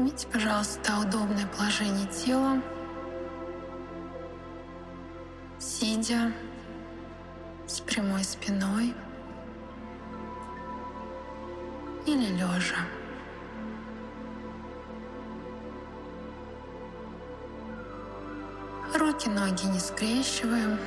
Примите, пожалуйста, удобное положение тела, сидя с прямой спиной или лежа. Руки, ноги не скрещиваем.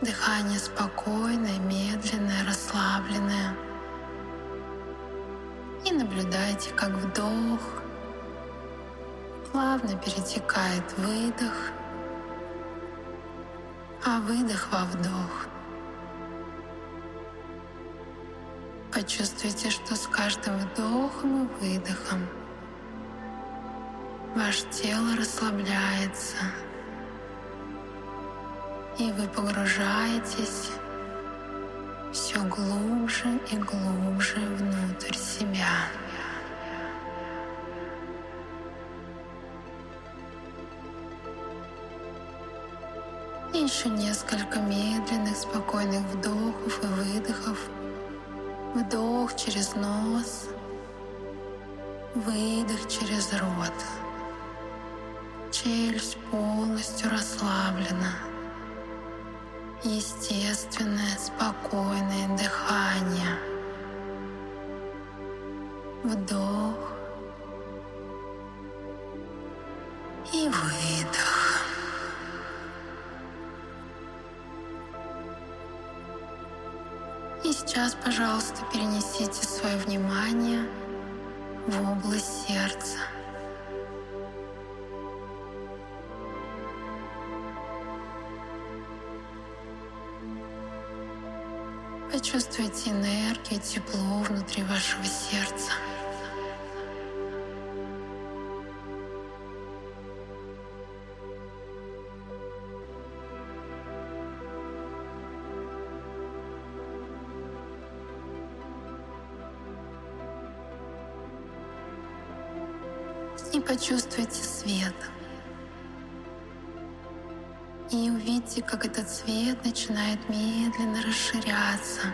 Дыхание спокойное, медленное, расслабленное. Наблюдайте, как вдох плавно перетекает выдох, а выдох во вдох. Почувствуйте, что с каждым вдохом и выдохом ваше тело расслабляется, и вы погружаетесь все глубже и глубже внутрь себя. И еще несколько медленных, спокойных вдохов и выдохов. Вдох через нос, выдох через рот челюсть полностью расслаблена. Естественное, спокойное дыхание. Вдох и выдох. И сейчас, пожалуйста, перенесите свое внимание в область сердца. Почувствуйте энергию, тепло внутри вашего сердца. И почувствуйте свет и увидите, как этот цвет начинает медленно расширяться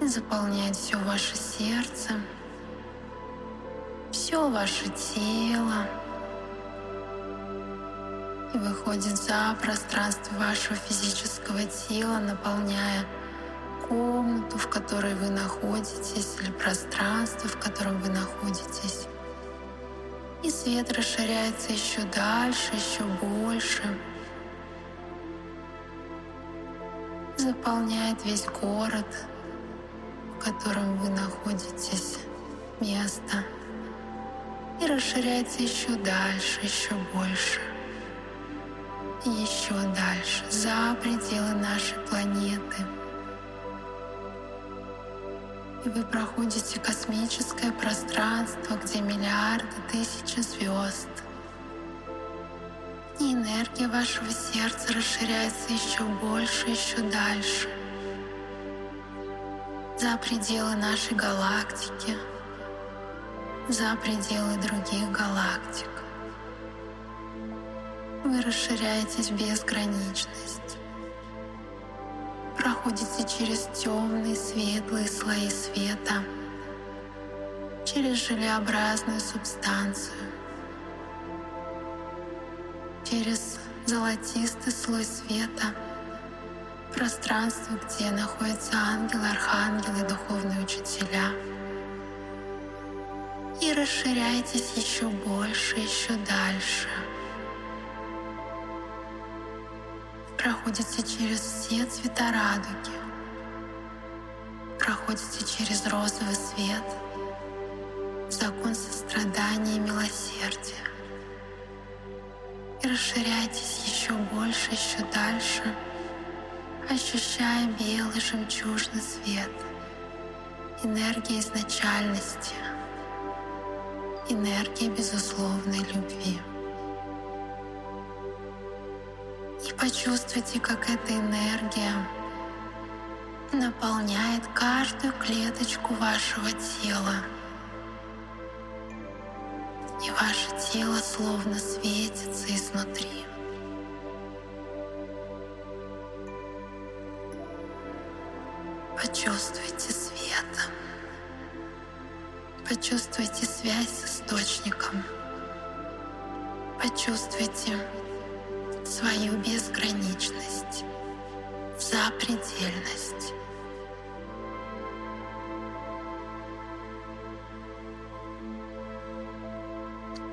заполнять все ваше сердце, все ваше тело и выходит за пространство вашего физического тела, наполняя комнату, в которой вы находитесь, или пространство, в котором вы находитесь. И свет расширяется еще дальше, еще больше. Заполняет весь город, в котором вы находитесь, место. И расширяется еще дальше, еще больше. Еще дальше, за пределы нашей планеты — и вы проходите космическое пространство, где миллиарды тысяч звезд. И энергия вашего сердца расширяется еще больше, еще дальше. За пределы нашей галактики, за пределы других галактик. Вы расширяетесь в безграничность проходите через темные светлые слои света, через желеобразную субстанцию, через золотистый слой света, пространство, где находятся ангелы, архангелы, духовные учителя. И расширяйтесь еще больше, еще дальше — проходите через все цвета радуги, проходите через розовый свет, закон сострадания и милосердия. И расширяйтесь еще больше, еще дальше, ощущая белый жемчужный свет, энергия изначальности, энергия безусловной любви. Почувствуйте, как эта энергия наполняет каждую клеточку вашего тела. И ваше тело словно светится изнутри. Почувствуйте свет. Почувствуйте связь с источником. Почувствуйте свою безграничность, запредельность.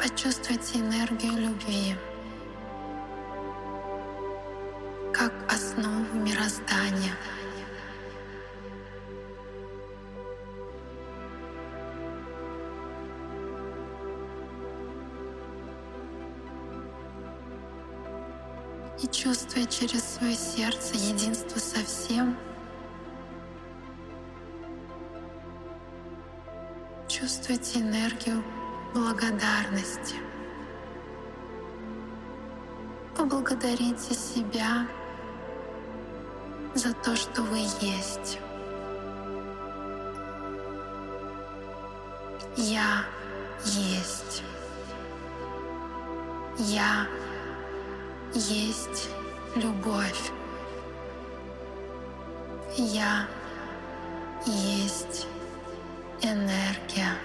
Почувствуйте энергию любви как основу мироздания. И чувствуя через свое сердце единство со всем, чувствуйте энергию благодарности. Поблагодарите себя за то, что вы есть. Я есть. Я есть любовь. Я есть энергия.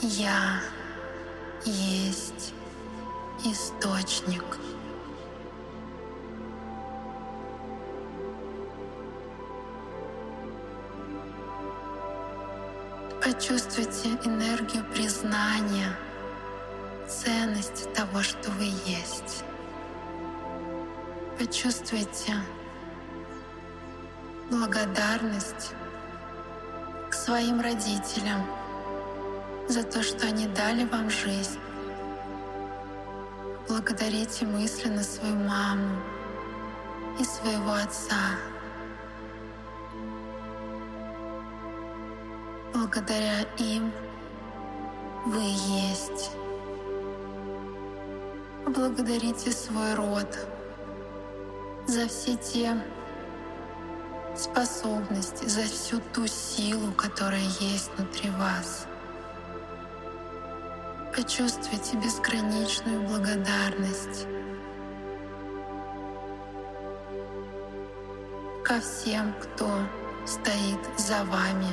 Я есть источник. Почувствуйте энергию признания, ценности того, что вы есть. Почувствуйте благодарность к своим родителям за то, что они дали вам жизнь. Благодарите мысленно свою маму и своего отца. Благодаря им вы есть. Благодарите свой род за все те способности, за всю ту силу, которая есть внутри вас. Почувствуйте безграничную благодарность ко всем, кто стоит за вами,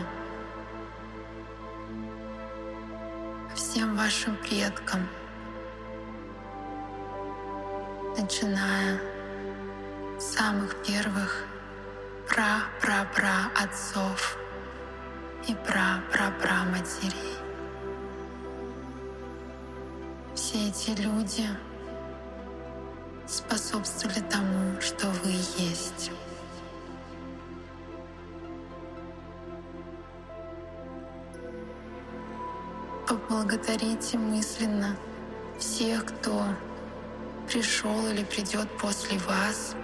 всем вашим предкам, начиная с самых первых пра-пра-пра отцов и пра-пра-пра матерей. Все эти люди способствовали тому, что вы есть. Поблагодарите мысленно всех, кто пришел или придет после вас,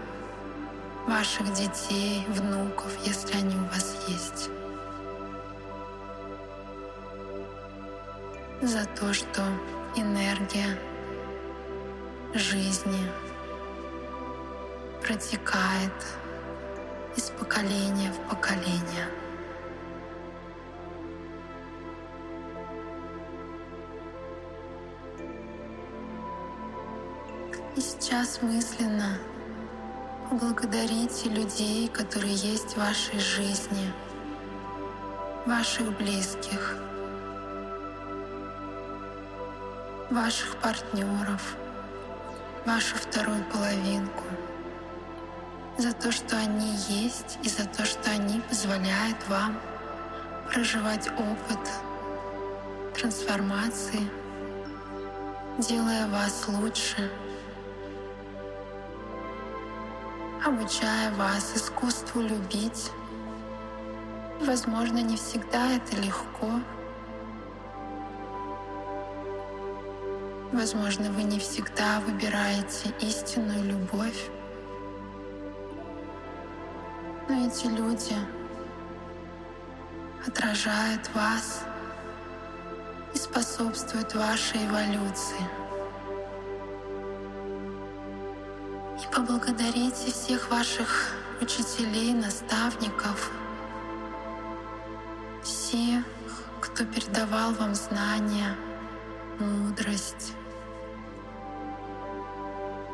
ваших детей, внуков, если они у вас есть. За то, что энергия жизни протекает из поколения в поколение. Сейчас мысленно поблагодарите людей, которые есть в вашей жизни, ваших близких, ваших партнеров, вашу вторую половинку, за то, что они есть и за то, что они позволяют вам проживать опыт трансформации, делая вас лучше, обучая вас искусству любить. Возможно, не всегда это легко, Возможно, вы не всегда выбираете истинную любовь. Но эти люди отражают вас и способствуют вашей эволюции. Поблагодарите всех ваших учителей, наставников, всех, кто передавал вам знания, мудрость,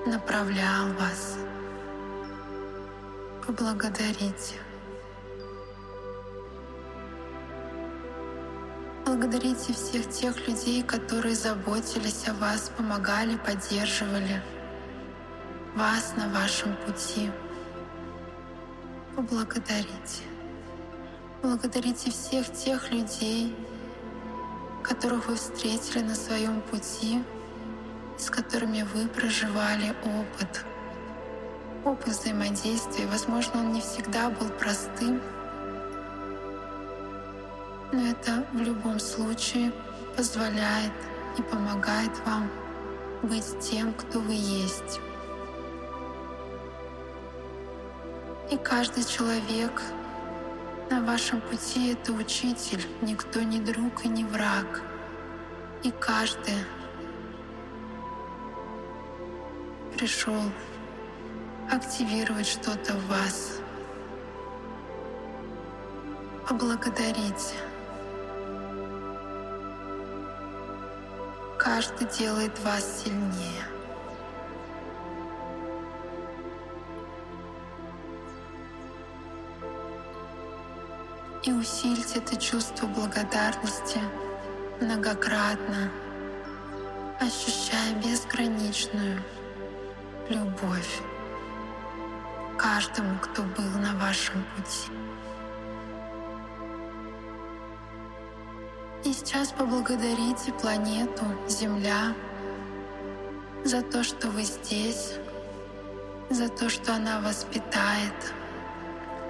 направлял вас. Поблагодарите. Поблагодарите всех тех людей, которые заботились о вас, помогали, поддерживали вас на вашем пути. Поблагодарите. Благодарите всех тех людей, которых вы встретили на своем пути, с которыми вы проживали опыт. Опыт взаимодействия, возможно, он не всегда был простым, но это в любом случае позволяет и помогает вам быть тем, кто вы есть. И каждый человек на вашем пути — это учитель, никто не друг и не враг. И каждый пришел активировать что-то в вас. Поблагодарите. Каждый делает вас сильнее. И усильте это чувство благодарности многократно, ощущая безграничную любовь каждому, кто был на вашем пути. И сейчас поблагодарите планету Земля за то, что вы здесь, за то, что она вас питает,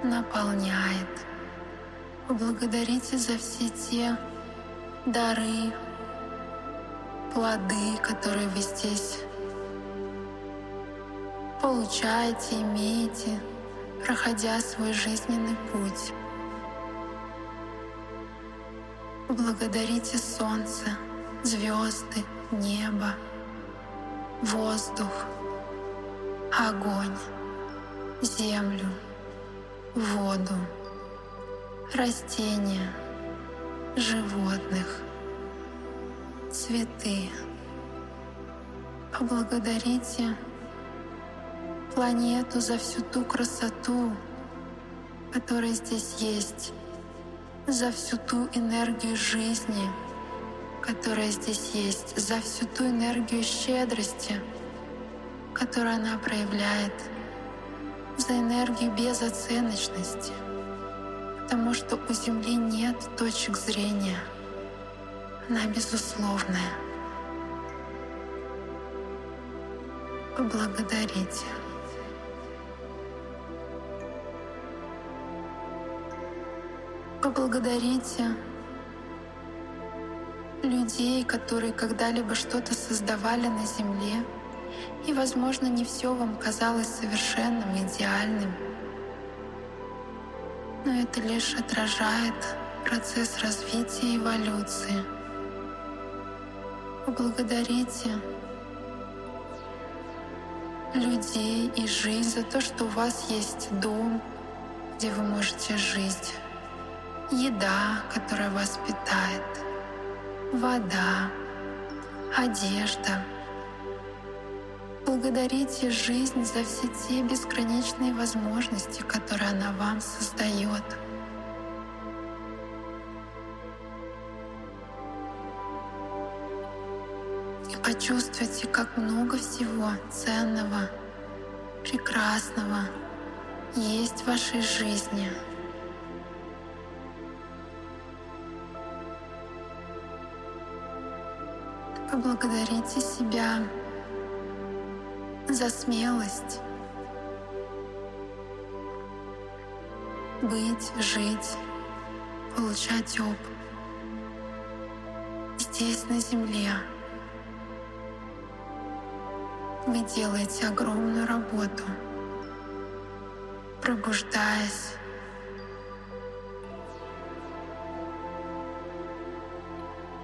наполняет. Поблагодарите за все те дары, плоды, которые вы здесь получаете, имеете, проходя свой жизненный путь. Благодарите солнце, звезды, небо, воздух, огонь, землю, воду, растения, животных, цветы. Поблагодарите планету за всю ту красоту, которая здесь есть за всю ту энергию жизни, которая здесь есть, за всю ту энергию щедрости, которую она проявляет, за энергию безоценочности, потому что у Земли нет точек зрения, она безусловная. Поблагодарите. Поблагодарите людей, которые когда-либо что-то создавали на Земле, и, возможно, не все вам казалось совершенным, идеальным. Но это лишь отражает процесс развития и эволюции. Поблагодарите людей и жизнь за то, что у вас есть дом, где вы можете жить еда, которая вас питает, вода, одежда. Благодарите жизнь за все те бесконечные возможности, которые она вам создает. И почувствуйте, как много всего ценного, прекрасного есть в вашей жизни — Поблагодарите себя за смелость быть, жить, получать опыт здесь, на Земле. Вы делаете огромную работу, пробуждаясь,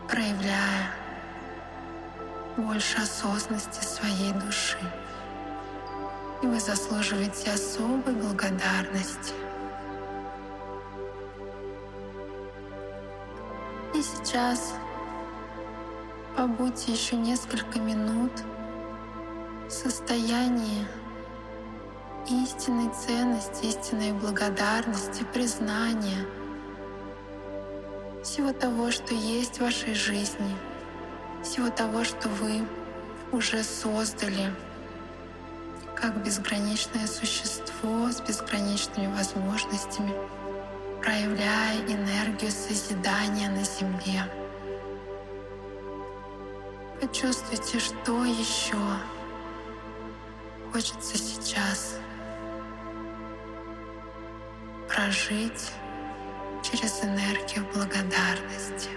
проявляя больше осознанности своей души. И вы заслуживаете особой благодарности. И сейчас побудьте еще несколько минут в состоянии истинной ценности, истинной благодарности, признания всего того, что есть в вашей жизни, всего того, что вы уже создали как безграничное существо с безграничными возможностями, проявляя энергию созидания на Земле. Почувствуйте, что еще хочется сейчас прожить через энергию благодарности.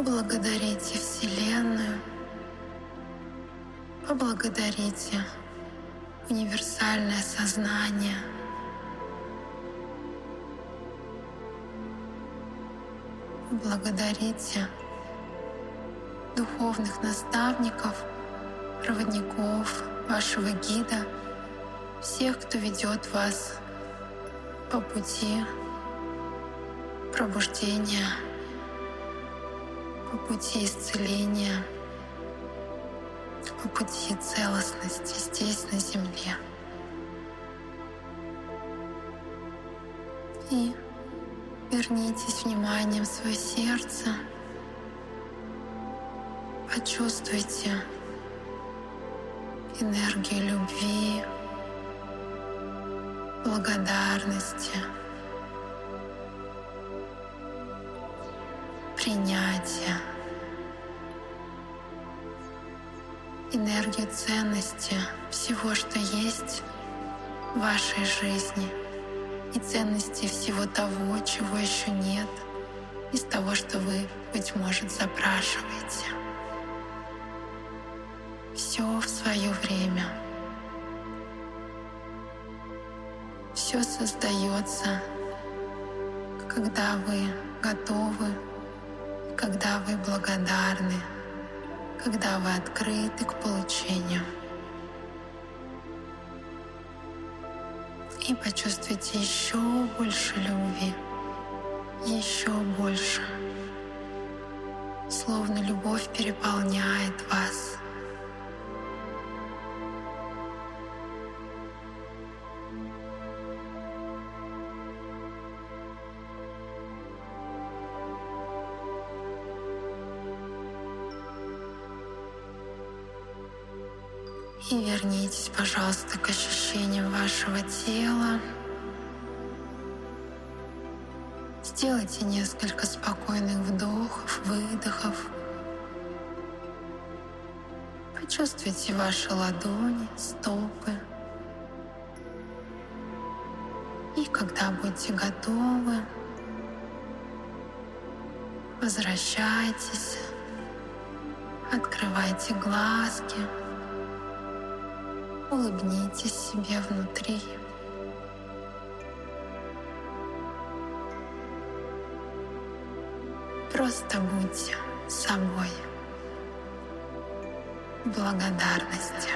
Поблагодарите Вселенную, поблагодарите универсальное сознание — благодарите духовных наставников, проводников, вашего гида, всех, кто ведет вас по пути пробуждения, по пути исцеления, по пути целостности здесь, на Земле. И Вернитесь вниманием в свое сердце. Почувствуйте энергию любви, благодарности, принятия, энергию ценности всего, что есть в вашей жизни — и ценности всего того, чего еще нет, из того, что вы, быть может, запрашиваете. Все в свое время. Все создается, когда вы готовы, когда вы благодарны, когда вы открыты к получению. И почувствуйте еще больше любви, еще больше. Словно любовь переполняет вас. И вернитесь, пожалуйста, к ощущениям вашего тела. Сделайте несколько спокойных вдохов, выдохов. Почувствуйте ваши ладони, стопы. И когда будете готовы, возвращайтесь, открывайте глазки. Улыбнитесь себе внутри. Просто будьте собой. Благодарности.